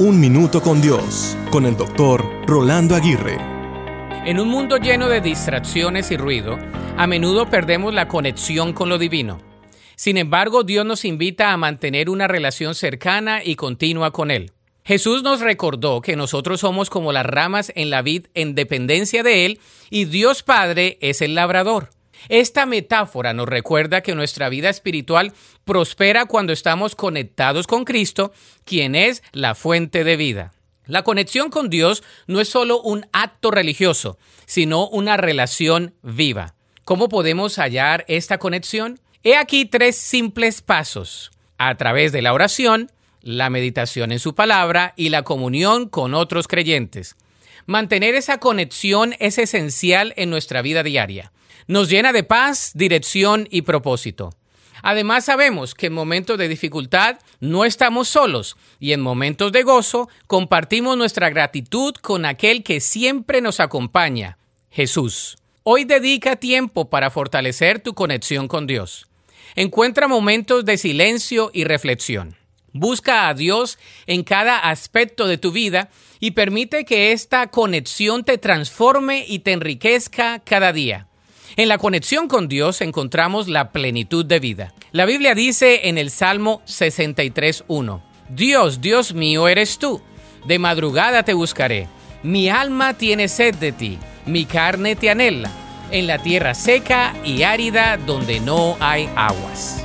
Un Minuto con Dios, con el doctor Rolando Aguirre. En un mundo lleno de distracciones y ruido, a menudo perdemos la conexión con lo divino. Sin embargo, Dios nos invita a mantener una relación cercana y continua con Él. Jesús nos recordó que nosotros somos como las ramas en la vid en dependencia de Él y Dios Padre es el labrador. Esta metáfora nos recuerda que nuestra vida espiritual prospera cuando estamos conectados con Cristo, quien es la fuente de vida. La conexión con Dios no es solo un acto religioso, sino una relación viva. ¿Cómo podemos hallar esta conexión? He aquí tres simples pasos. A través de la oración, la meditación en su palabra y la comunión con otros creyentes. Mantener esa conexión es esencial en nuestra vida diaria. Nos llena de paz, dirección y propósito. Además sabemos que en momentos de dificultad no estamos solos y en momentos de gozo compartimos nuestra gratitud con aquel que siempre nos acompaña, Jesús. Hoy dedica tiempo para fortalecer tu conexión con Dios. Encuentra momentos de silencio y reflexión. Busca a Dios en cada aspecto de tu vida y permite que esta conexión te transforme y te enriquezca cada día. En la conexión con Dios encontramos la plenitud de vida. La Biblia dice en el Salmo 63.1, Dios, Dios mío eres tú, de madrugada te buscaré, mi alma tiene sed de ti, mi carne te anhela, en la tierra seca y árida donde no hay aguas.